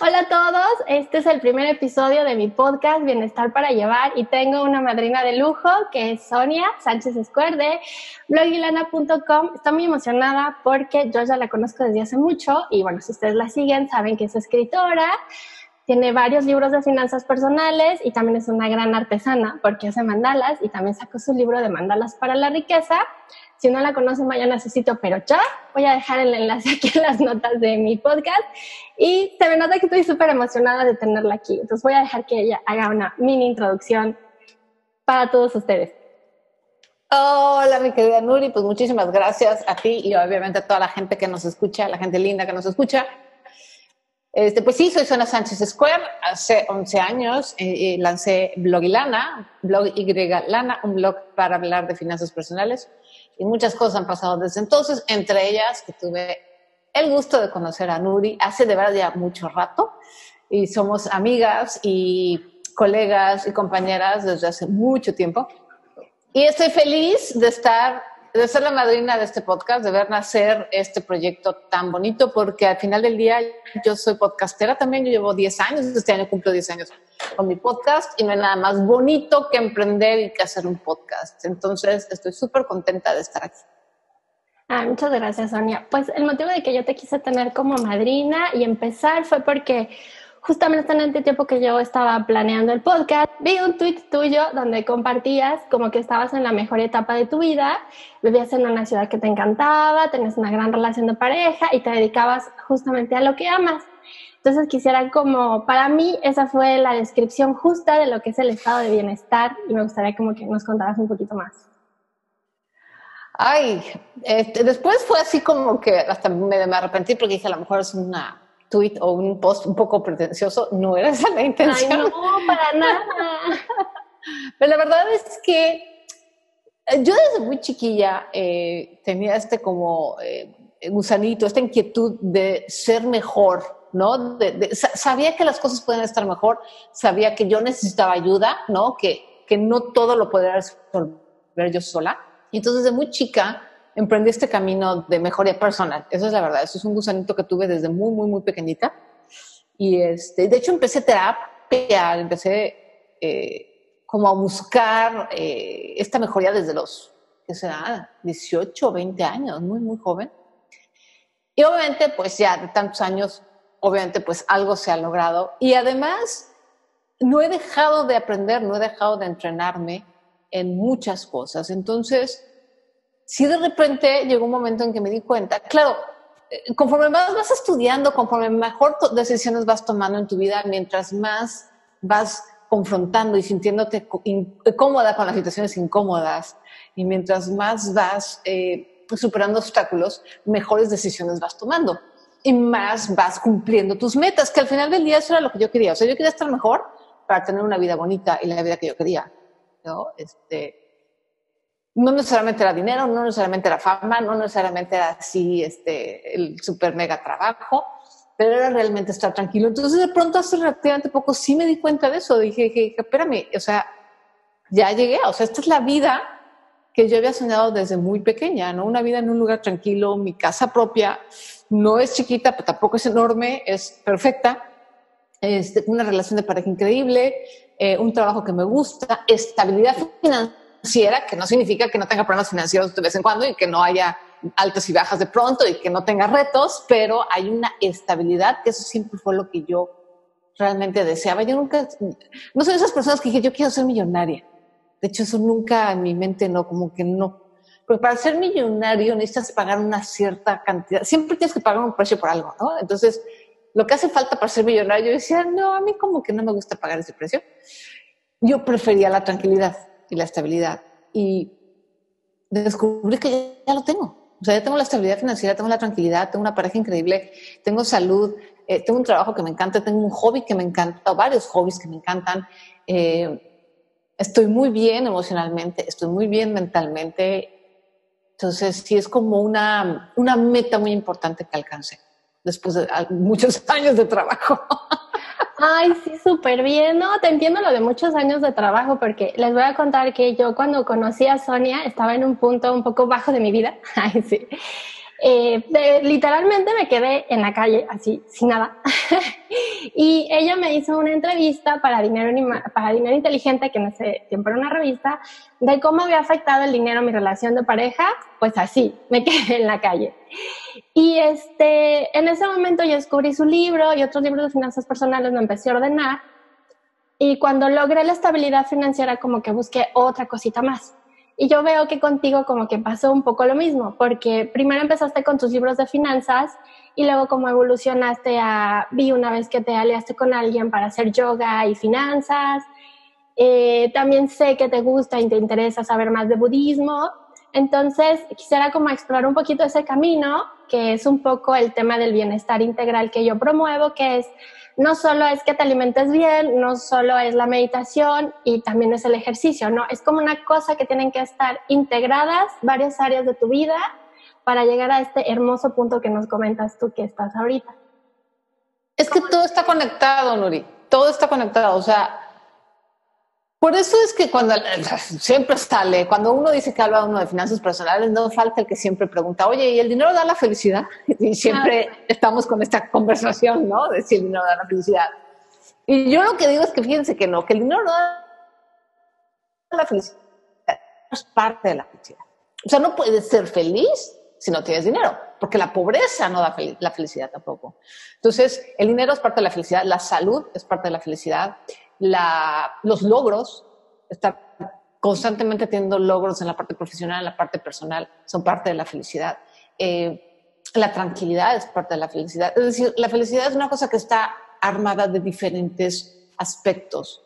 Hola a todos, este es el primer episodio de mi podcast Bienestar para Llevar y tengo una madrina de lujo que es Sonia Sánchez Escuerde, blogilana.com. Estoy muy emocionada porque yo ya la conozco desde hace mucho y bueno, si ustedes la siguen saben que es escritora, tiene varios libros de finanzas personales y también es una gran artesana porque hace mandalas y también sacó su libro de mandalas para la riqueza. Si no la conocen, vayan a su sitio, pero ya voy a dejar el enlace aquí en las notas de mi podcast. Y se me nota que estoy súper emocionada de tenerla aquí. Entonces voy a dejar que ella haga una mini introducción para todos ustedes. Hola, mi querida Nuri, pues muchísimas gracias a ti y obviamente a toda la gente que nos escucha, la gente linda que nos escucha. Este, pues sí, soy Sonia Sánchez Square. Hace 11 años eh, eh, lancé Blogilana, Blog Y Lana, un blog para hablar de finanzas personales y muchas cosas han pasado desde entonces, entre ellas que tuve el gusto de conocer a Nuri hace de verdad ya mucho rato y somos amigas y colegas y compañeras desde hace mucho tiempo. Y estoy feliz de estar, de ser la madrina de este podcast, de ver nacer este proyecto tan bonito, porque al final del día yo soy podcastera también, yo llevo 10 años, este año cumplo 10 años con mi podcast y no hay nada más bonito que emprender y que hacer un podcast. Entonces, estoy súper contenta de estar aquí. Ah, muchas gracias, Sonia. Pues el motivo de que yo te quise tener como madrina y empezar fue porque justamente en este tiempo que yo estaba planeando el podcast, vi un tweet tuyo donde compartías como que estabas en la mejor etapa de tu vida, vivías en una ciudad que te encantaba, tenías una gran relación de pareja y te dedicabas justamente a lo que amas. Entonces quisiera como, para mí esa fue la descripción justa de lo que es el estado de bienestar y me gustaría como que nos contaras un poquito más. Ay, este, después fue así como que hasta me, arrepentí porque dije a lo mejor es una tweet o un post un poco pretencioso, no era esa la intención. Ay, no, para nada. Pero la verdad es que eh, yo desde muy chiquilla eh, tenía este como eh, gusanito, esta inquietud de ser mejor, ¿no? sabía que las cosas pueden estar mejor, sabía que yo necesitaba ayuda, ¿no? Que, que no todo lo podía resolver yo sola. Y entonces desde muy chica emprendí este camino de mejoría personal. Eso es la verdad, eso es un gusanito que tuve desde muy, muy, muy pequeñita. Y este, de hecho empecé terapia, empecé eh, como a buscar eh, esta mejoría desde los, ¿qué será? 18 o 20 años, muy, muy joven. Y obviamente, pues ya de tantos años obviamente pues algo se ha logrado. Y además, no he dejado de aprender, no he dejado de entrenarme en muchas cosas. Entonces, si de repente llegó un momento en que me di cuenta, claro, eh, conforme más vas estudiando, conforme mejor decisiones vas tomando en tu vida, mientras más vas confrontando y sintiéndote cómoda con las situaciones incómodas, y mientras más vas eh, superando obstáculos, mejores decisiones vas tomando y más vas cumpliendo tus metas, que al final del día eso era lo que yo quería. O sea, yo quería estar mejor para tener una vida bonita y la vida que yo quería. ¿no? Este, no necesariamente era dinero, no necesariamente era fama, no necesariamente era así este, el super mega trabajo, pero era realmente estar tranquilo. Entonces, de pronto, hace relativamente poco, sí me di cuenta de eso. Dije, dije, espérame, o sea, ya llegué, o sea, esta es la vida que yo había soñado desde muy pequeña, ¿no? Una vida en un lugar tranquilo, mi casa propia, no es chiquita, pero tampoco es enorme, es perfecta. Este, una relación de pareja increíble, eh, un trabajo que me gusta, estabilidad financiera, que no significa que no tenga problemas financieros de vez en cuando y que no haya altas y bajas de pronto y que no tenga retos, pero hay una estabilidad, que eso siempre fue lo que yo realmente deseaba. Yo nunca, no soy de esas personas que dije, yo quiero ser millonaria. De hecho, eso nunca en mi mente no, como que no, porque para ser millonario necesitas pagar una cierta cantidad. Siempre tienes que pagar un precio por algo, ¿no? Entonces, lo que hace falta para ser millonario, yo decía, no, a mí como que no me gusta pagar ese precio. Yo prefería la tranquilidad y la estabilidad. Y descubrí que ya, lo tengo. O sea, ya tengo la estabilidad financiera, tengo la tranquilidad, tengo una pareja increíble, tengo salud, eh, tengo un trabajo que me encanta, tengo un hobby que me encanta, varios hobbies que me encantan. Eh, estoy muy bien emocionalmente, estoy muy bien mentalmente. Entonces, sí es como una, una meta muy importante que alcance después de muchos años de trabajo. Ay, sí, súper bien. No, te entiendo lo de muchos años de trabajo porque les voy a contar que yo cuando conocí a Sonia estaba en un punto un poco bajo de mi vida. Ay, sí. Eh, literalmente me quedé en la calle, así, sin nada. y ella me hizo una entrevista para Dinero, para Dinero Inteligente, que en ese tiempo era una revista, de cómo había afectado el dinero a mi relación de pareja. Pues así, me quedé en la calle. Y este, en ese momento yo descubrí su libro y otros libros de finanzas personales, me empecé a ordenar. Y cuando logré la estabilidad financiera, como que busqué otra cosita más. Y yo veo que contigo como que pasó un poco lo mismo, porque primero empezaste con tus libros de finanzas y luego como evolucionaste a, vi una vez que te aliaste con alguien para hacer yoga y finanzas. Eh, también sé que te gusta y te interesa saber más de budismo. Entonces, quisiera como explorar un poquito ese camino, que es un poco el tema del bienestar integral que yo promuevo, que es no solo es que te alimentes bien, no solo es la meditación y también es el ejercicio, ¿no? Es como una cosa que tienen que estar integradas varias áreas de tu vida para llegar a este hermoso punto que nos comentas tú que estás ahorita. Es que todo está conectado, Nuri, todo está conectado, o sea, por eso es que cuando siempre sale, cuando uno dice que habla uno de finanzas personales, no falta el que siempre pregunta, oye, ¿y el dinero da la felicidad? Y siempre estamos con esta conversación, ¿no? De si el dinero da la felicidad. Y yo lo que digo es que fíjense que no, que el dinero no da la felicidad, es parte de la felicidad. O sea, no puedes ser feliz si no tienes dinero, porque la pobreza no da la felicidad tampoco. Entonces, el dinero es parte de la felicidad, la salud es parte de la felicidad los logros, estar constantemente teniendo logros en la parte profesional, en la parte personal, son parte de la felicidad. Eh, la tranquilidad es parte de la felicidad. Es decir, la felicidad es una cosa que está armada de diferentes aspectos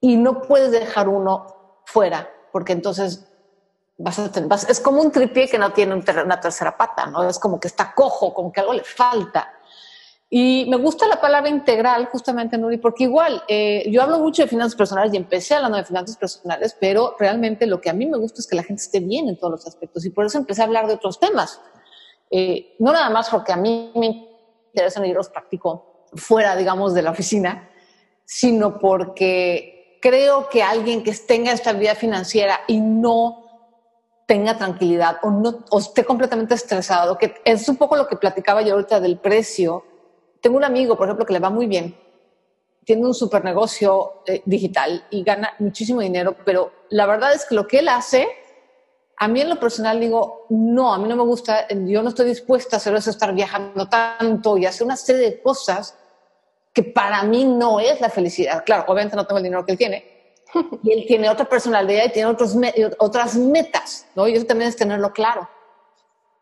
y no puedes dejar uno fuera, porque entonces vas a tener, es como un tripié que no tiene una tercera pata, ¿no? Es como que está cojo, como que algo le falta. Y me gusta la palabra integral, justamente, Nuri, porque igual, eh, yo hablo mucho de finanzas personales y empecé hablando de finanzas personales, pero realmente lo que a mí me gusta es que la gente esté bien en todos los aspectos y por eso empecé a hablar de otros temas. Eh, no nada más porque a mí me interesan y los practico fuera, digamos, de la oficina, sino porque creo que alguien que tenga estabilidad financiera y no tenga tranquilidad o no o esté completamente estresado, que es un poco lo que platicaba yo ahorita del precio, tengo un amigo, por ejemplo, que le va muy bien, tiene un super negocio eh, digital y gana muchísimo dinero, pero la verdad es que lo que él hace, a mí en lo personal digo, no, a mí no me gusta, yo no estoy dispuesta a hacer eso, estar viajando tanto y hacer una serie de cosas que para mí no es la felicidad. Claro, obviamente no tengo el dinero que él tiene, y él tiene otra personalidad y tiene otros otras metas, ¿no? Y eso también es tenerlo claro.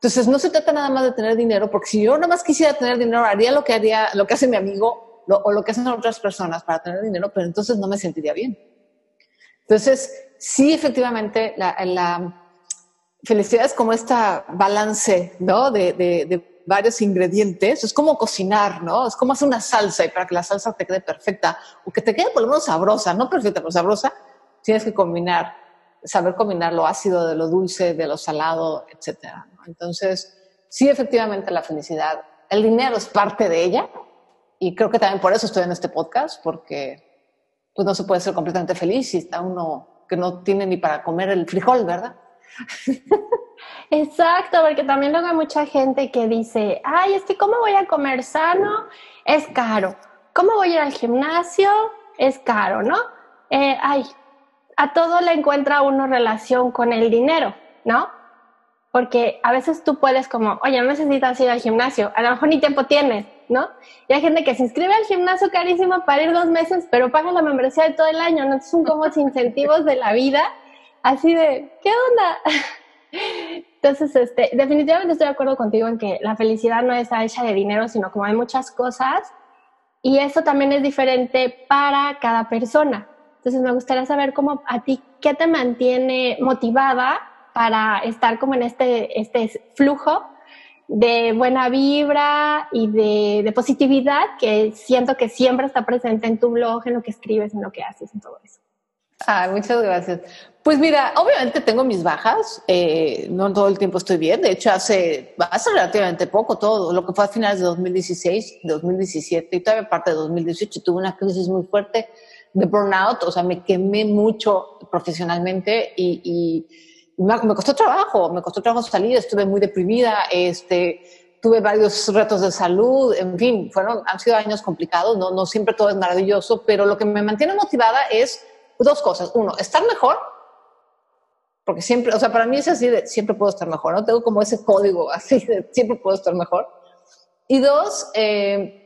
Entonces, no se trata nada más de tener dinero, porque si yo nada más quisiera tener dinero, haría lo que haría, lo que hace mi amigo o lo que hacen otras personas para tener dinero, pero entonces no me sentiría bien. Entonces, sí, efectivamente, la, felicidad es como este balance, ¿no? De, de, varios ingredientes. Es como cocinar, ¿no? Es como hacer una salsa y para que la salsa te quede perfecta o que te quede por lo menos sabrosa, no perfecta, pero sabrosa, tienes que combinar, saber combinar lo ácido de lo dulce, de lo salado, etcétera. Entonces, sí, efectivamente, la felicidad, el dinero es parte de ella y creo que también por eso estoy en este podcast, porque pues no se puede ser completamente feliz si está uno que no tiene ni para comer el frijol, ¿verdad? Exacto, porque también luego hay mucha gente que dice, ay, es que ¿cómo voy a comer sano? Es caro. ¿Cómo voy a ir al gimnasio? Es caro, ¿no? Eh, ay, a todo le encuentra uno relación con el dinero, ¿no? porque a veces tú puedes como, oye, no necesitas ir al gimnasio, a lo mejor ni tiempo tienes, ¿no? Y hay gente que se inscribe al gimnasio carísimo para ir dos meses, pero paga la membresía de todo el año, ¿no? Son como incentivos de la vida, así de, ¿qué onda? Entonces, este, definitivamente estoy de acuerdo contigo en que la felicidad no está hecha de dinero, sino como hay muchas cosas, y eso también es diferente para cada persona. Entonces, me gustaría saber cómo a ti, ¿qué te mantiene motivada para estar como en este, este flujo de buena vibra y de, positividad que siento que siempre está presente en tu blog, en lo que escribes, en lo que haces, en todo eso. Ah, muchas gracias. Pues mira, obviamente tengo mis bajas, eh, no todo el tiempo estoy bien, de hecho hace, hace relativamente poco, todo lo que fue a finales de 2016, 2017 y todavía parte de 2018 tuve una crisis muy fuerte de burnout, o sea, me quemé mucho profesionalmente y, y me, me, costó trabajo, me costó trabajo salir, estuve muy deprimida, este, tuve varios retos de salud, en fin, fueron, han sido años complicados, no, no siempre todo es maravilloso, pero lo que me mantiene motivada es dos cosas. Uno, estar mejor, porque siempre, o sea, para mí es así de siempre puedo estar mejor, ¿no? Tengo como ese código así de siempre puedo estar mejor. Y dos, eh,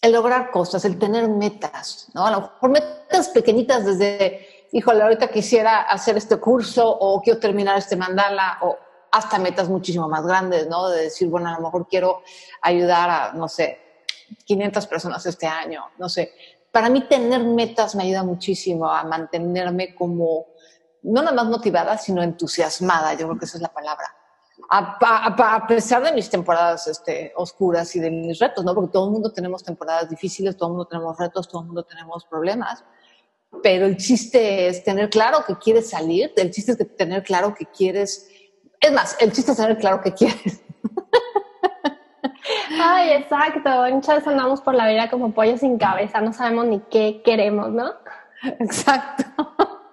el lograr cosas, el tener metas, ¿no? A lo mejor metas pequeñitas desde, híjole, ahorita quisiera hacer este curso o quiero terminar este mandala o hasta metas muchísimo más grandes, ¿no? De decir, bueno, a lo mejor quiero ayudar a, no sé, 500 personas este año, no sé. Para mí tener metas me ayuda muchísimo a mantenerme como, no nada más motivada, sino entusiasmada, yo creo que esa es la palabra a, a, a, pesar de mis temporadas este, oscuras y de mis retos, ¿no? Porque todo el mundo tenemos temporadas difíciles, todo el mundo tenemos retos, todo el mundo tenemos problemas. Pero el chiste es tener claro que quieres salir, el chiste es tener claro que quieres. Es más, el chiste es tener claro que quieres. Ay, exacto. Muchas veces andamos por la vida como pollo sin cabeza, no sabemos ni qué queremos, ¿no? Exacto.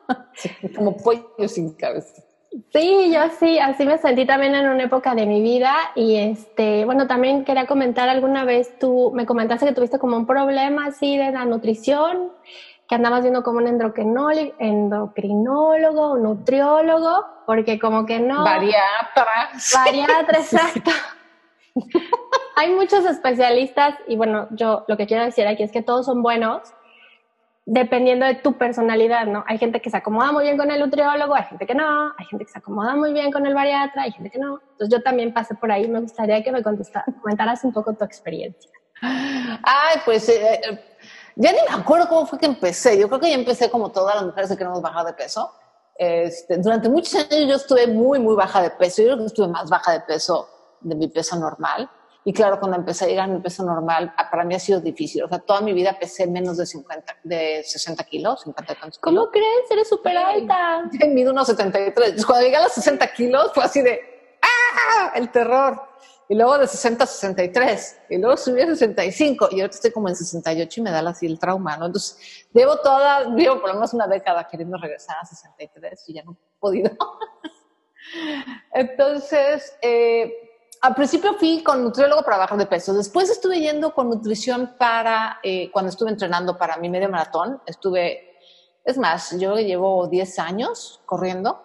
como pollo sin cabeza. Sí, yo sí, así me sentí también en una época de mi vida y este, bueno, también quería comentar alguna vez tú me comentaste que tuviste como un problema así de la nutrición, que andabas viendo como un endocrinólogo, o nutriólogo, porque como que no. Bariatra. Bariatra, exacto. Hay muchos especialistas y bueno, yo lo que quiero decir aquí es que todos son buenos, dependiendo de tu personalidad, ¿no? Hay gente que se acomoda muy bien con el nutriólogo, hay gente que no, hay gente que se acomoda muy bien con el bariatra, hay gente que no. Entonces yo también pasé por ahí, me gustaría que me comentaras un poco tu experiencia. Ay, pues eh, eh, ya ni me acuerdo cómo fue que empecé. Yo creo que ya empecé como todas las mujeres que queremos bajar de peso. Este, durante muchos años yo estuve muy, muy baja de peso. Yo creo que estuve más baja de peso de mi peso normal. Y claro, cuando empecé a llegar a mi peso normal, ah, para mí ha sido difícil. O sea, toda mi vida pesé menos de 50, de 60 kilos, 50 kilos. ¿Cómo crees? Eres súper alta. Yo mido unos 73. Cuando llegué a los 60 kilos fue así de, ¡ah! El terror. Y luego de 60 a 63. Y luego subí a 65. Y ahorita estoy como en 68 y me da así el trauma, ¿no? Entonces, llevo toda, llevo por lo menos una década queriendo regresar a 63 y ya no he podido. Entonces, eh, al principio fui con nutriólogo para bajar de peso. Después estuve yendo con nutrición para, eh, cuando estuve entrenando para mi medio maratón. Estuve, es más, yo llevo 10 años corriendo.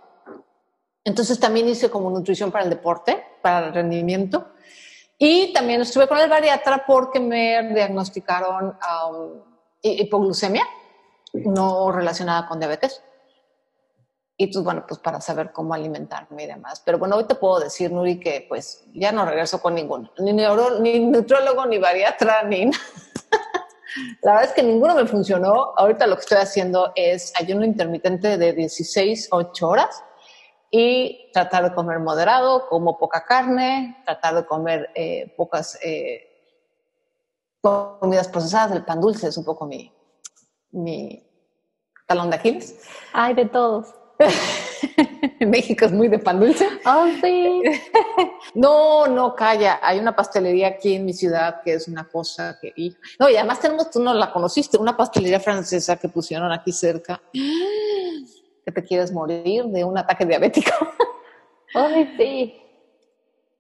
Entonces también hice como nutrición para el deporte, para el rendimiento. Y también estuve con el bariatra porque me diagnosticaron um, hipoglucemia no relacionada con diabetes. Y pues bueno, pues para saber cómo alimentarme y demás. Pero bueno, hoy te puedo decir, Nuri, que pues ya no regreso con ninguno, ni neuro, ni nutrólogo, ni bariatra, ni La verdad es que ninguno me funcionó. Ahorita lo que estoy haciendo es ayuno intermitente de 16, 8 horas y tratar de comer moderado, como poca carne, tratar de comer eh, pocas eh, comidas procesadas. El pan dulce es un poco mi, mi talón de Aquiles. Ay, de todos. México es muy de pan dulce. Oh, sí. no, no, calla. Hay una pastelería aquí en mi ciudad que es una cosa que. No, y además tenemos, tú no la conociste, una pastelería francesa que pusieron aquí cerca. Que te quieres morir de un ataque diabético. Ay, sí.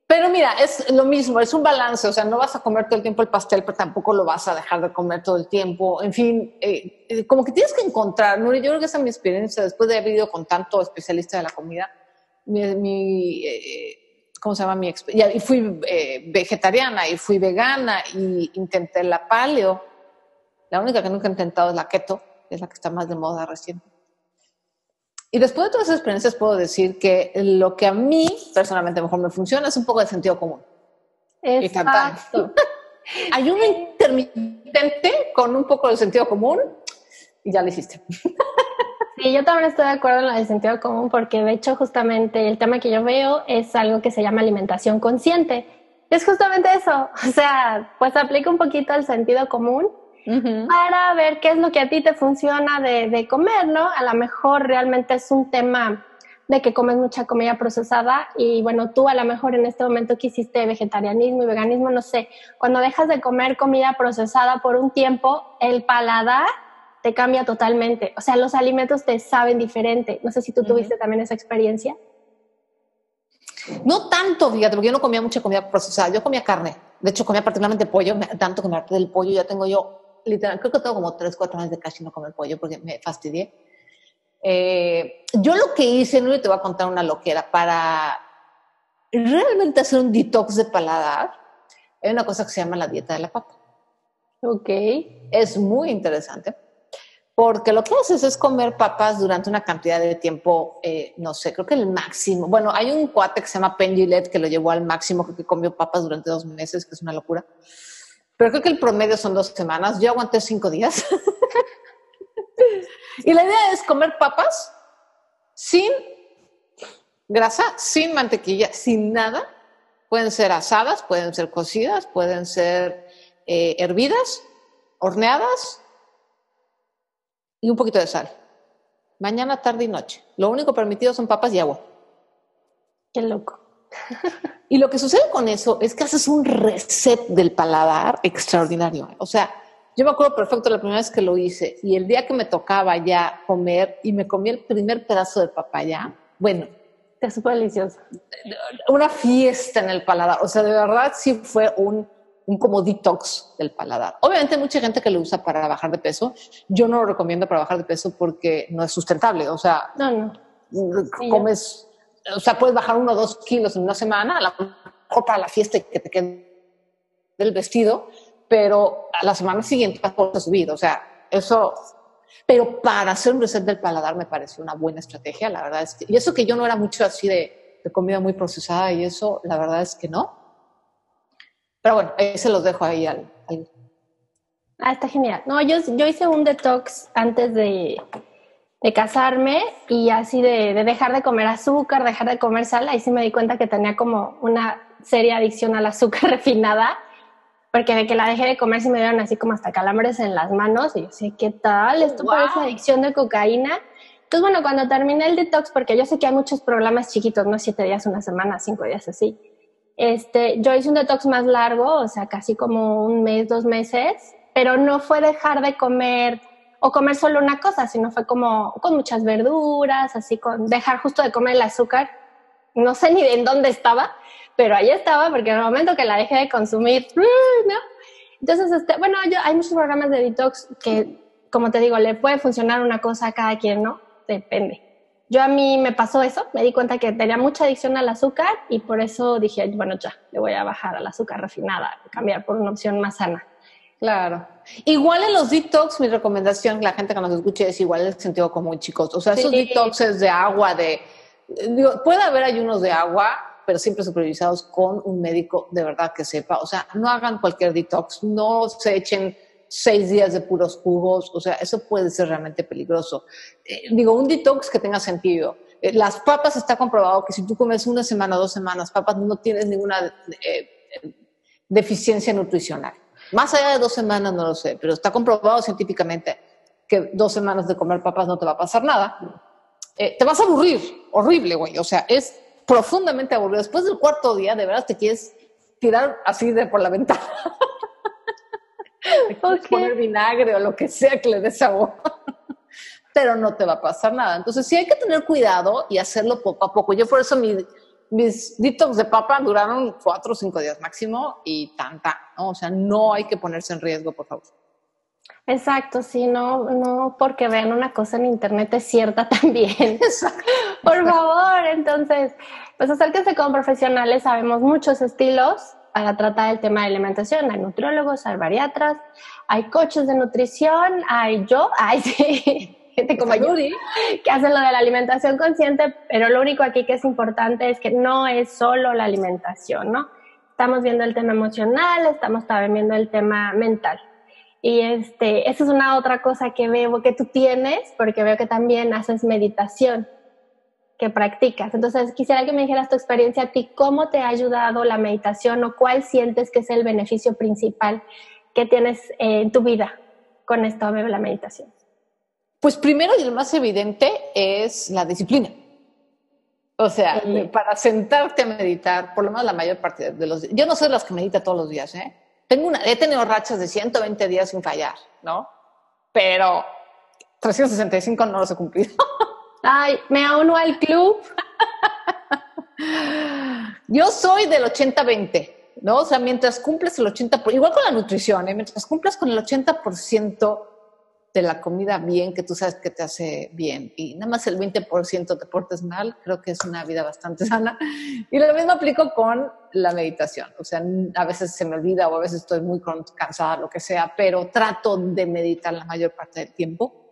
Pero mira, es lo mismo, es un balance, o sea, no vas a comer todo el tiempo el pastel, pero tampoco lo vas a dejar de comer todo el tiempo. En fin, eh, eh, como que tienes que encontrar, ¿no? yo creo que esa es mi experiencia después de haber ido con tanto especialista de la comida. Mi, eh, ¿cómo se llama? Mi y fui vegetariana y fui vegana y intenté la paleo. La única que nunca he intentado es la keto, que es la que está más de moda reciente. Y después de todas esas experiencias puedo decir que lo que a mí personalmente mejor me funciona es un poco de sentido común. Exacto. Hay un intermitente con un poco de sentido común y ya lo hiciste. Sí, yo también estoy de acuerdo en la de sentido común porque de hecho justamente el tema que yo veo es algo que se llama alimentación consciente. Es justamente eso, o sea, pues aplica un poquito el sentido común para ver qué es lo que a ti te funciona de, de comer, ¿no? A lo mejor realmente es un tema de que comes mucha comida procesada y bueno, tú a lo mejor en este momento quisiste vegetarianismo y veganismo, no sé, cuando dejas de comer comida procesada por un tiempo, el paladar te cambia totalmente, o sea, los alimentos te saben diferente. No sé si tú tuviste también esa experiencia. No tanto, fíjate, porque yo no comía mucha comida procesada, yo comía carne. De hecho, comía particularmente pollo, tanto que me harté del pollo, ya tengo yo, literal, creo que tengo como 3, 4 años de casi no comer pollo porque me fastidié. Eh, yo lo que hice, no te voy a contar una loquera, para realmente hacer un detox de paladar, hay una cosa que se llama la dieta de la papa. Ok. Es muy interesante, porque lo que haces es comer papas durante una cantidad de tiempo, eh, no sé, creo que el máximo. Bueno, hay un cuate que se llama Pendulet que lo llevó al máximo, creo que comió papas durante dos meses, que es una locura. Pero creo que el promedio son dos semanas. Yo aguanté cinco días. Y la idea es comer papas sin grasa, sin mantequilla, sin nada. Pueden ser asadas, pueden ser cocidas, pueden ser eh, hervidas, horneadas y un poquito de sal. Mañana, tarde y noche. Lo único permitido son papas y agua. Qué loco. Y lo que sucede con eso es que haces un reset del paladar extraordinario. O sea, yo me acuerdo perfecto la primera vez que lo hice y el día que me tocaba ya comer y me comí el primer pedazo de papaya, bueno. Está súper delicioso. Una fiesta en el paladar. O sea, de verdad sí fue un, un como detox del paladar. Obviamente hay mucha gente que lo usa para bajar de peso. Yo no lo recomiendo para bajar de peso porque no es sustentable. O sea, no, no. comes, o sea, puedes bajar uno o dos kilos en una semana, a la mejor para la fiesta que te quede el vestido, pero a la semana siguiente vas a subir. O sea, eso. Pero para hacer un reset del paladar me pareció una buena estrategia, la verdad. Y eso que yo no era mucho así de, comida muy procesada y eso, la verdad es que no. Pero bueno, ahí se los dejo ahí al. Ah, está genial. No, yo, yo hice un detox antes de, de casarme y así de, de, dejar de comer azúcar, dejar de comer sal, ahí sí me di cuenta que tenía como una seria adicción al azúcar refinada porque de que la dejé de comer sí me dieron así como hasta calambres en las manos y yo sé, ¿qué tal? Esto parece adicción de cocaína. Entonces, bueno, cuando terminé el detox, porque yo sé que hay muchos programas chiquitos, no siete días, una semana, cinco días así, este, yo hice un detox más largo, o sea, casi como un mes, dos meses, pero no fue dejar de comer o comer solo una cosa, sino fue como con muchas verduras, así con dejar justo de comer el azúcar. No sé ni en dónde estaba, pero ahí estaba porque en el momento que la dejé de consumir. ¿no? Entonces, este, bueno, yo, hay muchos programas de detox que, como te digo, le puede funcionar una cosa a cada quien, ¿no? Depende. Yo a mí me pasó eso, me di cuenta que tenía mucha adicción al azúcar y por eso dije, bueno, ya, le voy a bajar al azúcar refinada, cambiar por una opción más sana. Claro. Igual en los detox, mi recomendación, la gente que nos escuche, es igual el sentido común, chicos. O sea, esos detoxes de agua, de... Digo, puede haber ayunos de agua, pero siempre supervisados con un médico de verdad que sepa. O sea, no hagan cualquier detox, no se echen seis días de puros jugos, o sea, eso puede ser realmente peligroso. Eh, digo, un detox que tenga sentido. Eh, las papas está comprobado que si tú comes una semana, dos semanas papas, no tienes ninguna eh, deficiencia nutricional. Más allá de dos semanas, no lo sé, pero está comprobado científicamente que dos semanas de comer papas no te va a pasar nada. te vas a aburrir, horrible, güey. O sea, es profundamente aburrido. Después del cuarto día, de verdad te quieres tirar así de por la ventana. Poner vinagre o lo que sea que le dé sabor. Pero no te va a pasar nada. Entonces sí hay que tener cuidado y hacerlo poco a poco. Yo por eso mis detox de papa duraron cuatro o cinco días máximo y tanta, ¿no? O sea, no hay que ponerse en riesgo, por favor. Exacto, sí, no, no porque vean una cosa en internet es cierta también. Por favor, entonces, pues acérquense con profesionales, sabemos muchos estilos para tratar el tema de alimentación. Hay nutriólogos, hay bariatras, hay coaches de nutrición, hay yo, hay sí, gente como Yuri, que hacen lo de la alimentación consciente, pero lo único aquí que es importante es que no es solo la alimentación, ¿no? Estamos viendo el tema emocional, estamos también viendo el tema mental. Y este, esa es una otra cosa que veo que tú tienes, porque veo que también haces meditación, que practicas. Entonces, quisiera que me dijeras tu experiencia a ti, cómo te ha ayudado la meditación o cuál sientes que es el beneficio principal que tienes en tu vida con esto de la meditación. Pues primero y el más evidente es la disciplina. O sea, para sentarte a meditar, por lo menos la mayor parte de los días. Yo no soy de las que medita todos los días, ¿eh? Tengo una, he tenido rachas de 120 días sin fallar, ¿no? Pero 365 no los he cumplido. Ay, me uno al club. Yo soy del 80-20, ¿no? O sea, mientras cumples el 80%, igual con la nutrición, ¿eh? mientras cumples con el 80% de la comida bien, que tú sabes que te hace bien, y nada más el 20% te portes mal, creo que es una vida bastante sana. Y lo mismo aplico con la meditación. O sea, a veces se me olvida o a veces estoy muy cansada, lo que sea, pero trato de meditar la mayor parte del tiempo.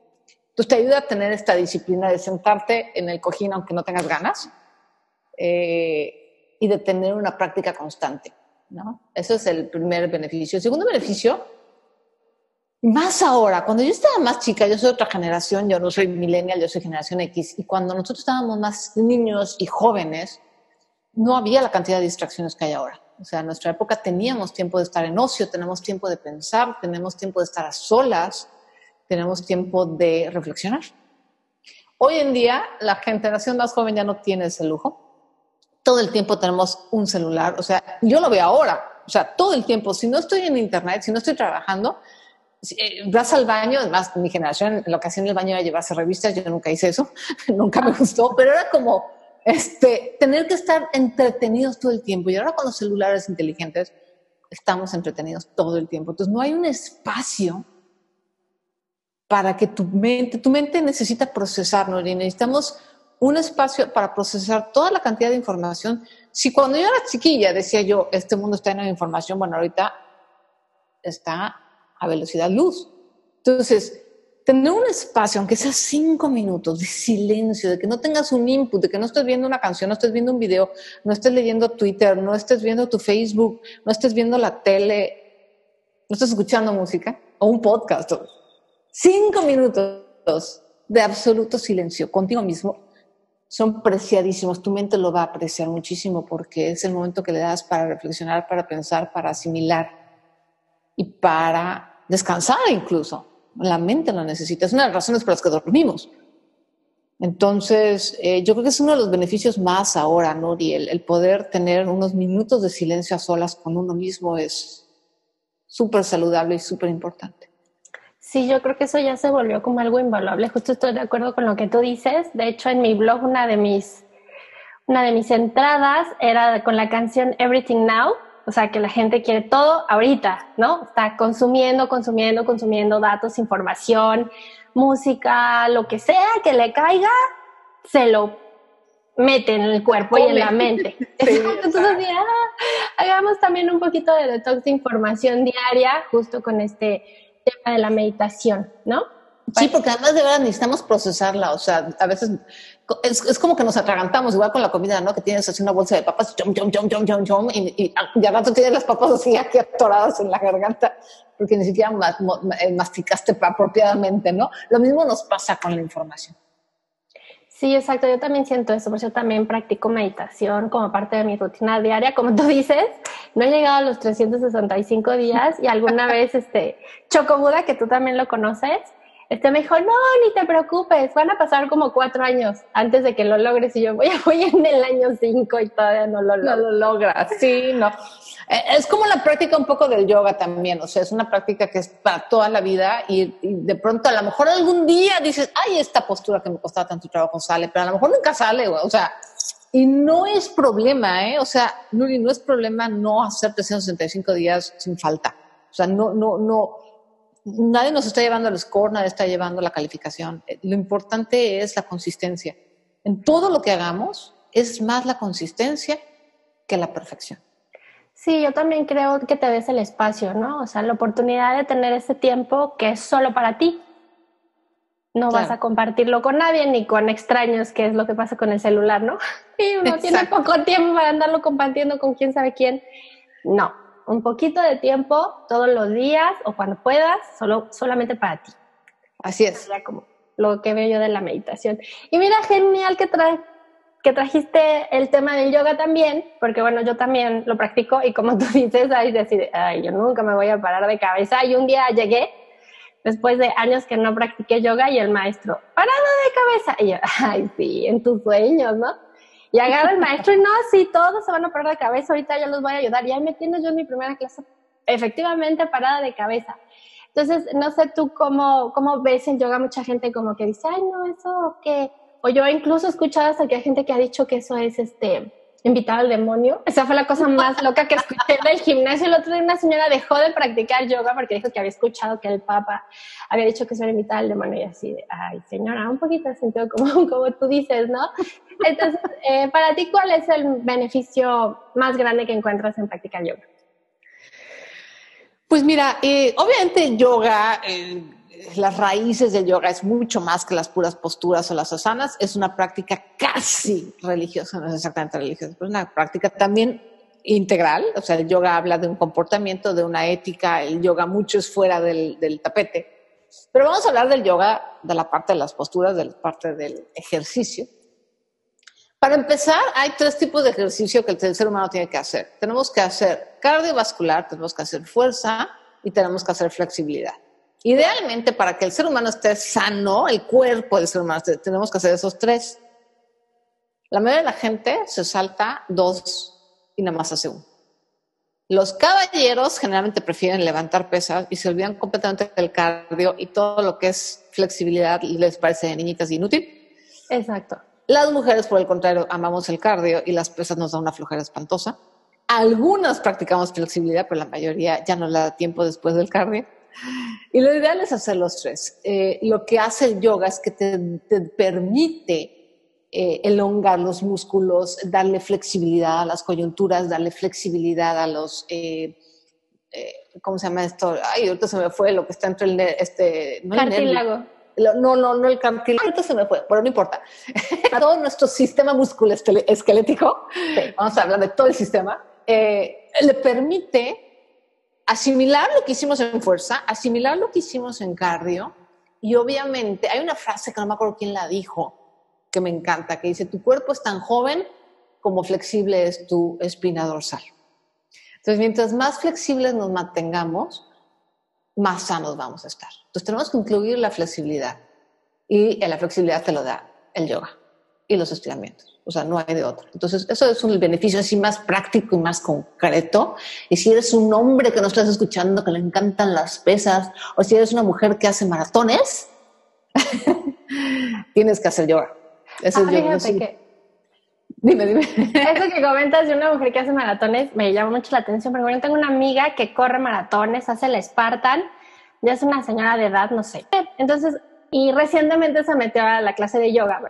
Entonces te ayuda a tener esta disciplina de sentarte en el cojín aunque no tengas ganas eh, y de tener una práctica constante. ¿no? Ese es el primer beneficio. El segundo beneficio más ahora, cuando yo estaba más chica, yo soy otra generación, yo no soy millennial, yo soy generación X, y cuando nosotros estábamos más niños y jóvenes, no había la cantidad de distracciones que hay ahora. O sea, en nuestra época teníamos tiempo de estar en ocio, tenemos tiempo de pensar, tenemos tiempo de estar a solas, tenemos tiempo de reflexionar. Hoy en día, la generación más joven ya no tiene ese lujo. Todo el tiempo tenemos un celular. O sea, yo lo veo ahora. O sea, todo el tiempo. Si no estoy en internet, si no estoy trabajando, vas al baño, además mi generación lo que hacía en el baño era llevarse revistas, yo nunca hice eso, nunca me gustó, pero era como este, tener que estar entretenidos todo el tiempo. Y ahora con los celulares inteligentes estamos entretenidos todo el tiempo. Entonces no hay un espacio para que tu mente, tu mente necesita procesar, ¿no? Y necesitamos un espacio para procesar toda la cantidad de información. Si cuando yo era chiquilla decía yo, este mundo está lleno de información, bueno, ahorita está a velocidad luz. Entonces, tener un espacio, aunque sea cinco minutos de silencio, de que no tengas un input, de que no estés viendo una canción, no estés viendo un video, no estés leyendo Twitter, no estés viendo tu Facebook, no estés viendo la tele, no estés escuchando música o un podcast. Cinco minutos de absoluto silencio contigo mismo son preciadísimos. Tu mente lo va a apreciar muchísimo porque es el momento que le das para reflexionar, para pensar, para asimilar y para descansar incluso. La mente lo necesita. Es una de las razones por las que dormimos. Entonces, eh, yo creo que es uno de los beneficios más ahora, Nuri, el, el poder tener unos minutos de silencio a solas con uno mismo es súper saludable y súper importante. Sí, yo creo que eso ya se volvió como algo invaluable. Justo estoy de acuerdo con lo que tú dices. De hecho, en mi blog una de mis, una de mis entradas era con la canción Everything Now o sea, que la gente quiere todo ahorita, ¿no? Está consumiendo, consumiendo, consumiendo datos, información, música, lo que sea que le caiga, se lo mete en el cuerpo y en la mente. Entonces, ah, hagamos también un poquito de detox de información diaria, justo con este tema de la meditación, ¿no? Sí, porque además de verdad necesitamos procesarla, o sea, a veces es, como que nos atragantamos, igual con la comida, ¿no? Que tienes así una bolsa de papas, y, y, y al rato tienes las papas así aquí atoradas en la garganta, porque ni siquiera eh, masticaste apropiadamente, ¿no? Lo mismo nos pasa con la información. Sí, exacto. Yo también siento eso, por eso también practico meditación como parte de mi rutina diaria. Como tú dices, no he llegado a los 365 días y alguna vez, este, Chocobuda, que tú también lo conoces, este me dijo, no, ni te preocupes, van a pasar como cuatro años antes de que lo logres. Y yo voy, voy en el año cinco y todavía no lo, no lo logras. Sí, no. Eh, es como la práctica un poco del yoga también, o sea, es una práctica que es para toda la vida y, de pronto a lo mejor algún día dices, ay, esta postura que me costaba tanto trabajo sale, pero a lo mejor nunca sale, o sea, y no es problema, ¿eh? O sea, Nuri, no es problema no hacer 365 días sin falta. O sea, no, no, no, nadie nos está llevando el score, nadie está llevando la calificación. Eh, lo importante es la consistencia. En todo lo que hagamos es más la consistencia que la perfección. Sí, yo también creo que te des el espacio, ¿no? O sea, la oportunidad de tener ese tiempo que es solo para ti. No vas a compartirlo con nadie ni con extraños, que es lo que pasa con el celular, ¿no? Y uno tiene poco tiempo para andarlo compartiendo con quién sabe quién. No, un poquito de tiempo todos los días o cuando puedas, solo, solamente para ti. Así es. como lo que veo yo de la meditación. Y mira, genial que, que trajiste el tema del yoga también, porque bueno, yo también lo practico y como tú dices, ahí decir, ay, yo nunca me voy a parar de cabeza. Y un día llegué, después de años que no practiqué yoga, y el maestro, parado de cabeza. Y yo, ay, sí, en tus sueños, ¿no? Y agarra el maestro y no, sí, todos se van a parar de cabeza, ahorita yo los voy a ayudar. Y ahí me tienes yo en mi primera clase, efectivamente parada de cabeza. Entonces, no sé tú cómo, cómo ves en yoga mucha gente como que dice, ay, no, eso que... O yo incluso he escuchado hasta que hay gente que ha dicho que eso es este invitar al demonio. Esa fue la cosa más loca que escuché del gimnasio. El otro día una señora dejó de practicar yoga porque dijo que había escuchado que el Papa había dicho que eso era invitar al demonio y así de, ay señora, un poquito de sentido como, como tú dices, ¿no? Entonces, eh, para ti, ¿cuál es el beneficio más grande que encuentras en practicar yoga? Pues mira, eh, obviamente yoga, eh, las raíces del yoga es mucho más que las puras posturas o las asanas, es una práctica casi religiosa, no es exactamente religiosa, pero es una práctica también integral, o sea, el yoga habla de un comportamiento, de una ética, el yoga mucho es fuera del, del tapete. Pero vamos a hablar del yoga, de la parte de las posturas, de la parte del ejercicio. Para empezar, hay tres tipos de ejercicio que el ser humano tiene que hacer. Tenemos que hacer cardiovascular, tenemos que hacer fuerza y tenemos que hacer flexibilidad. Idealmente, para que el ser humano esté sano, el cuerpo del ser humano, tenemos que hacer esos tres. La mayoría de la gente se salta dos y nada más hace uno. Los caballeros generalmente prefieren levantar pesas y se olvidan completamente del cardio y todo lo que es flexibilidad les parece de niñitas inútil. Exacto. Las mujeres, por el contrario, amamos el cardio y las pesas nos dan una flojera espantosa. Algunas practicamos flexibilidad, pero la mayoría ya no le da tiempo después del cardio. Y lo ideal es hacer los tres. Eh, lo que hace el yoga es que te, permite eh, elongar los músculos, darle flexibilidad a las coyunturas, darle flexibilidad a los... Eh, ¿Cómo se llama esto? Ay, ahorita se me fue lo que está entre el... Este, no Cartílago no, no, no el cartílago, ahorita se me fue, pero no importa. todo nuestro sistema musculoesquelético, vamos a hablar de todo el sistema, eh, le permite asimilar lo que hicimos en fuerza, asimilar lo que hicimos en cardio, y obviamente hay una frase que no me acuerdo quién la dijo, que me encanta, que dice, tu cuerpo es tan joven como flexible es tu espina dorsal. Entonces, mientras más flexibles nos mantengamos, más sanos vamos a estar. Entonces tenemos que incluir la flexibilidad y la flexibilidad te lo da el yoga y los estiramientos. O sea, no hay de otro. Entonces, eso es un beneficio así más práctico y más concreto. Y si eres un hombre que no estás escuchando, que le encantan las pesas, o si eres una mujer que hace maratones, tienes que hacer yoga. Eso es ah, yoga. Que... Dime, dime. Eso que comentas de una mujer que hace maratones me llama mucho la atención, porque bueno, tengo una amiga que corre maratones, hace el Spartan, ya es una señora de edad, no sé. Entonces, y recientemente se metió a la clase de yoga.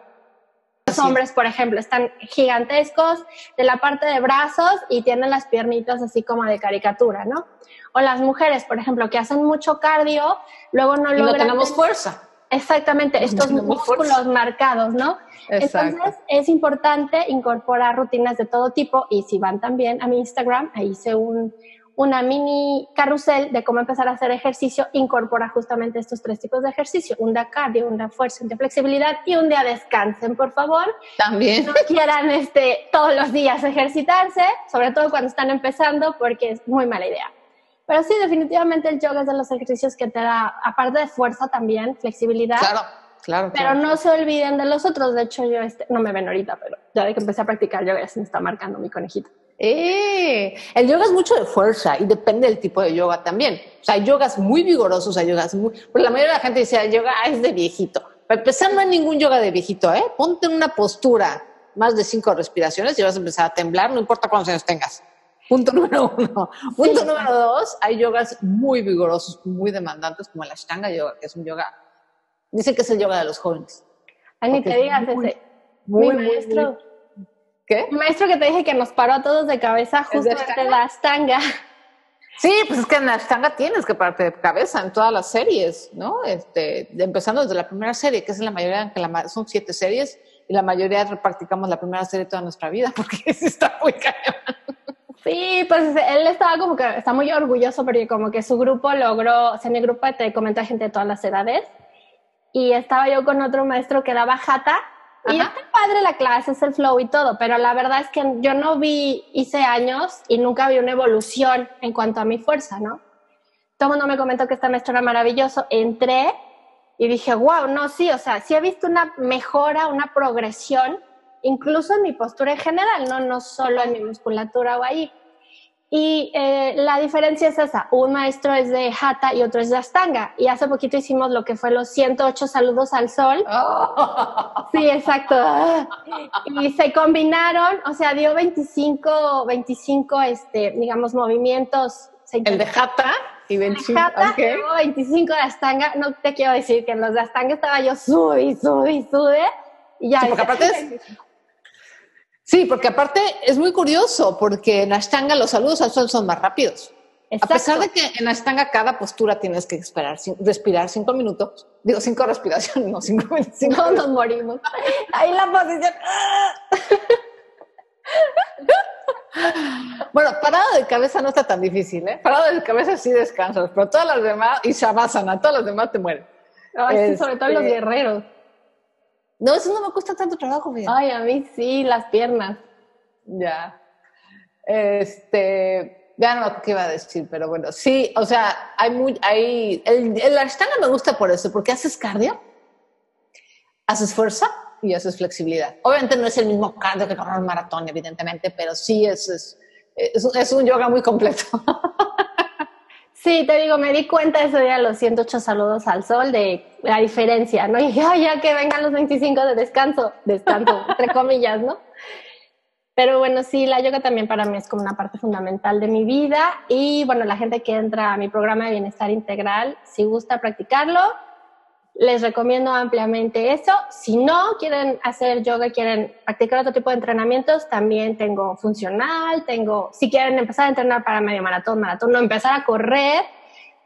Los hombres, por ejemplo, están gigantescos de la parte de brazos y tienen las piernitas así como de caricatura, ¿no? O las mujeres, por ejemplo, que hacen mucho cardio, luego no logran... no tenemos fuerza. Exactamente, estos músculos marcados, ¿no? Entonces es importante incorporar rutinas de todo tipo y si van también a mi Instagram, ahí hice un, una mini carrusel de cómo empezar a hacer ejercicio, incorpora justamente estos tres tipos de ejercicio, un de cardio, un de fuerza, un de flexibilidad y un día descansen, por favor. También. No quieran este, todos los días ejercitarse, sobre todo cuando están empezando, porque es muy mala idea. Pero sí, definitivamente el yoga es de los ejercicios que te da, aparte de fuerza también, flexibilidad. Claro, claro. Pero no se olviden de los otros. De hecho, yo este, no me ven ahorita, pero ya de que empecé a practicar yoga ya se me está marcando mi conejito. Eh, el yoga es mucho de fuerza y depende del tipo de yoga también. O sea, hay yogas muy vigorosos, hay yogas muy... Porque la mayoría de la gente dice, el yoga es de viejito. Para empezar, no hay ningún yoga de viejito, ¿eh? Ponte en una postura más de cinco respiraciones y vas a empezar a temblar, no importa cuántos años tengas. Punto número uno. Punto número dos, hay yogas muy vigorosos, muy demandantes, como el Ashtanga Yoga, que es un yoga, dicen que es el yoga de los jóvenes. Ay, ni te digas ese. mi maestro, ¿qué? Maestro que te dije que nos paró a todos de cabeza justo de la Ashtanga. Sí, pues es que en la Ashtanga tienes que pararte de cabeza en todas las series, ¿no? Este, empezando desde la primera serie, que es la mayoría, que la, son siete series, y la mayoría practicamos la primera serie toda nuestra vida, porque está muy cañón. Sí, pues él estaba como que, está muy orgulloso porque como que su grupo logró, o sea, mi grupo te comenta gente de todas las edades y estaba yo con otro maestro que daba jata y está padre la clase, es el flow y todo, pero la verdad es que yo no vi, hice años y nunca vi una evolución en cuanto a mi fuerza, ¿no? Todo el mundo me comentó que este maestro era maravilloso, entré y dije, wow, no, sí, o sea, sí he visto una mejora, una progresión, incluso en mi postura en general, no, no solo en mi musculatura o ahí. Y eh, la diferencia es esa, un maestro es de Hatha y otro es de Astanga. Y hace poquito hicimos lo que fue los 108 saludos al sol. Sí, exacto. Y se combinaron, o sea, dio 25, 25, este, digamos, movimientos. El de Hatha y 25, Hatha, 25 de Astanga. No te quiero decir que en los de Astanga estaba yo sube sube y sube. Y ya. Sí, porque aparte es, Sí, porque aparte es muy curioso, porque en Ashtanga los saludos al sol son más rápidos. A pesar de que en Ashtanga cada postura tienes que esperar, respirar cinco minutos, digo cinco respiraciones, no cinco minutos. No nos morimos. Ahí la posición. bueno, parado de cabeza no está tan difícil, ¿eh? Parado de cabeza sí descansas, pero todas las demás, y a todas las demás te mueren. Ay, sobre todo los este, guerreros. No, eso no me cuesta tanto trabajo, bien. Ay, a mí sí, las piernas. Ya. Este, ya no lo que iba a decir, pero bueno, sí, o sea, hay muy, hay, el, el ashtanga me gusta por eso, porque haces cardio, haces fuerza y haces flexibilidad. Obviamente no es el mismo cardio que correr un maratón, evidentemente, pero sí es, es, es un yoga muy completo. Sí, te digo, me di cuenta ese día los 108 saludos al sol de la diferencia, ¿no? Y ya que vengan los 25 de descanso, descanso, entre comillas, ¿no? Pero bueno, sí, la yoga también para mí es como una parte fundamental de mi vida y bueno, la gente que entra a mi programa de bienestar integral, si gusta practicarlo, les recomiendo ampliamente eso. Si no quieren hacer yoga, quieren practicar otro tipo de entrenamientos, también tengo funcional, tengo, si quieren empezar a entrenar para medio maratón, maratón, no empezar a correr,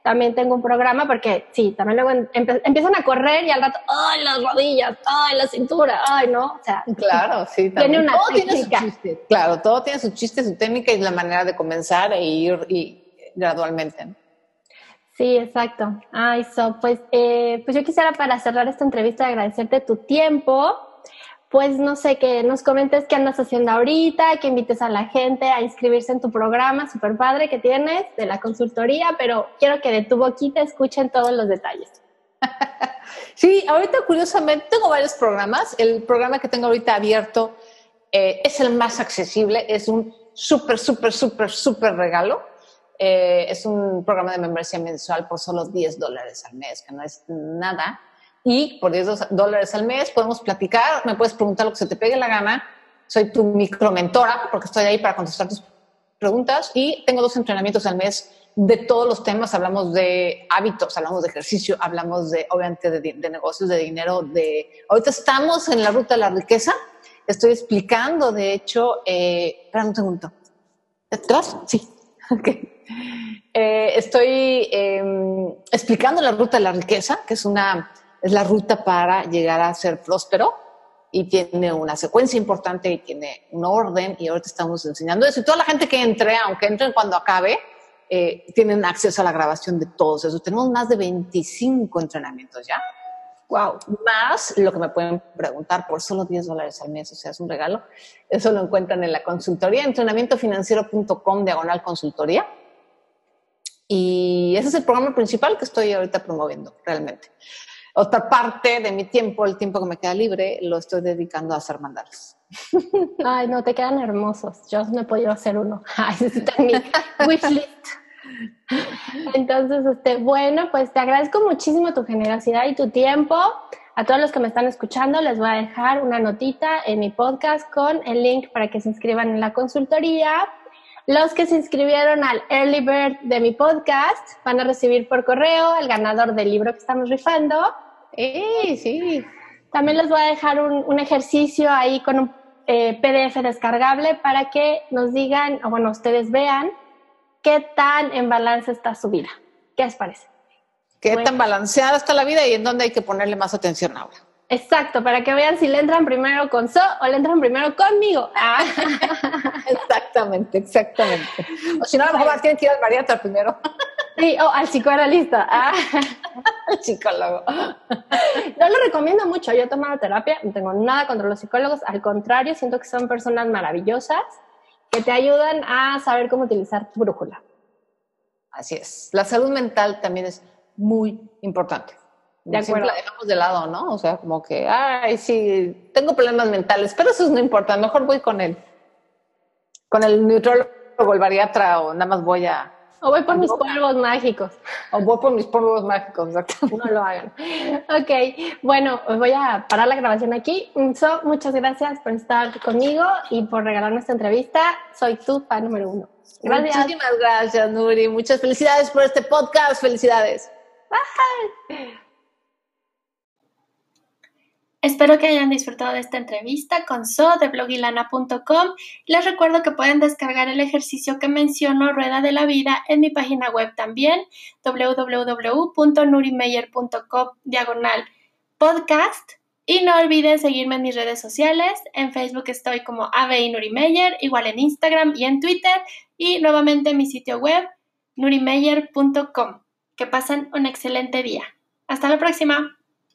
también tengo un programa porque sí, también luego empiezan a correr y al rato, ay, las rodillas, ay, la cintura, ay, no, o sea. Claro, sí, también. Tiene una todo Tiene su chiste. Claro, todo tiene su chiste, su técnica y la manera de comenzar e ir y gradualmente. Sí, exacto. Ay, so, pues, eh, pues yo quisiera para cerrar esta entrevista agradecerte tu tiempo. Pues no sé, que nos comentes qué andas haciendo ahorita, que invites a la gente a inscribirse en tu programa super padre que tienes de la consultoría, pero quiero que de tu boquita escuchen todos los detalles. Sí, ahorita curiosamente tengo varios programas. El programa que tengo ahorita abierto eh, es el más accesible, es un súper, súper, súper, súper regalo. Eh, es un programa de membresía mensual por solo 10 dólares al mes, que no es nada. Y por 10 dólares al mes podemos platicar, me puedes preguntar lo que se te pegue la gana. Soy tu micromentora porque estoy ahí para contestar tus preguntas y tengo dos entrenamientos al mes de todos los temas. Hablamos de hábitos, hablamos de ejercicio, hablamos de, obviamente, de, negocios, de dinero. De ahorita estamos en la ruta de la riqueza. Estoy explicando, de hecho, eh, espera un segundo. ¿Detrás? Sí. Okay. Eh, estoy em, explicando la ruta de la riqueza, que es, una, es la ruta para llegar a ser próspero y tiene una secuencia importante y tiene un orden y ahorita estamos enseñando eso. Y toda la gente que entre, aunque entren cuando acabe, eh, tienen acceso a la grabación de todos esos. Tenemos más de 25 entrenamientos ya. Wow. Más lo que me pueden preguntar por solo 10 dólares al mes, o sea, es un regalo. Eso lo encuentran en la consultoría, entrenamientofinanciero.com, diagonal consultoría. Y ese es el programa principal que estoy ahorita promoviendo, realmente. Otra parte de mi tiempo, el tiempo que me queda libre, lo estoy dedicando a hacer mandalas. Ay, no, te quedan hermosos. Yo no he podido hacer uno. Ay, está en mi wishlist. Entonces, este, bueno, pues te agradezco muchísimo tu generosidad y tu tiempo. A todos los que me están escuchando, les voy a dejar una notita en mi podcast con el link para que se inscriban en la consultoría los que se inscribieron al Early Bird de mi podcast van a recibir por correo el ganador del libro que estamos rifando. ¡Eh, sí! También les voy a dejar un, ejercicio ahí con un eh, PDF descargable para que nos digan, o bueno, ustedes vean qué tan en balance está su vida. ¿Qué les parece? ¿Qué tan balanceada está la vida y en dónde hay que ponerle más atención ahora? Exacto, para que vean si le entran primero con So o le entran primero conmigo. Ah. exactamente, exactamente. O si no, a lo mejor tienen que ir al bariatra primero. Sí, o al psicoanalista. Ah. al psicólogo. Yo lo recomiendo mucho. Yo he tomado terapia, no tengo nada contra los psicólogos. Al contrario, siento que son personas maravillosas que te ayudan a saber cómo utilizar tu brújula. Así es. La salud mental también es muy importante. De Siempre la dejamos de lado, ¿no? O sea, como que, ay, sí, tengo problemas mentales, pero eso no importa, mejor voy con él. Con el neutrólogo, el bariatra, o nada más voy a... O voy por mis polvos mágicos. O voy por mis polvos mágicos, exacto. No lo hagan. Ok, bueno, voy a parar la grabación aquí. So, muchas gracias por estar conmigo y por regalarme esta entrevista. Soy tu fan número uno. Gracias. Muchísimas gracias, Nuri. Muchas felicidades por este podcast. Felicidades. Bye. Espero que hayan disfrutado de esta entrevista con So de blogilana.com. Les recuerdo que pueden descargar el ejercicio que menciono, Rueda de la Vida, en mi página web también, www.nurimeyer.com diagonal podcast. Y no olviden seguirme en mis redes sociales. En Facebook estoy como Ave Nurimeyer, igual en Instagram y en Twitter. Y nuevamente en mi sitio web, nurimeyer.com. Que pasen un excelente día. Hasta la próxima.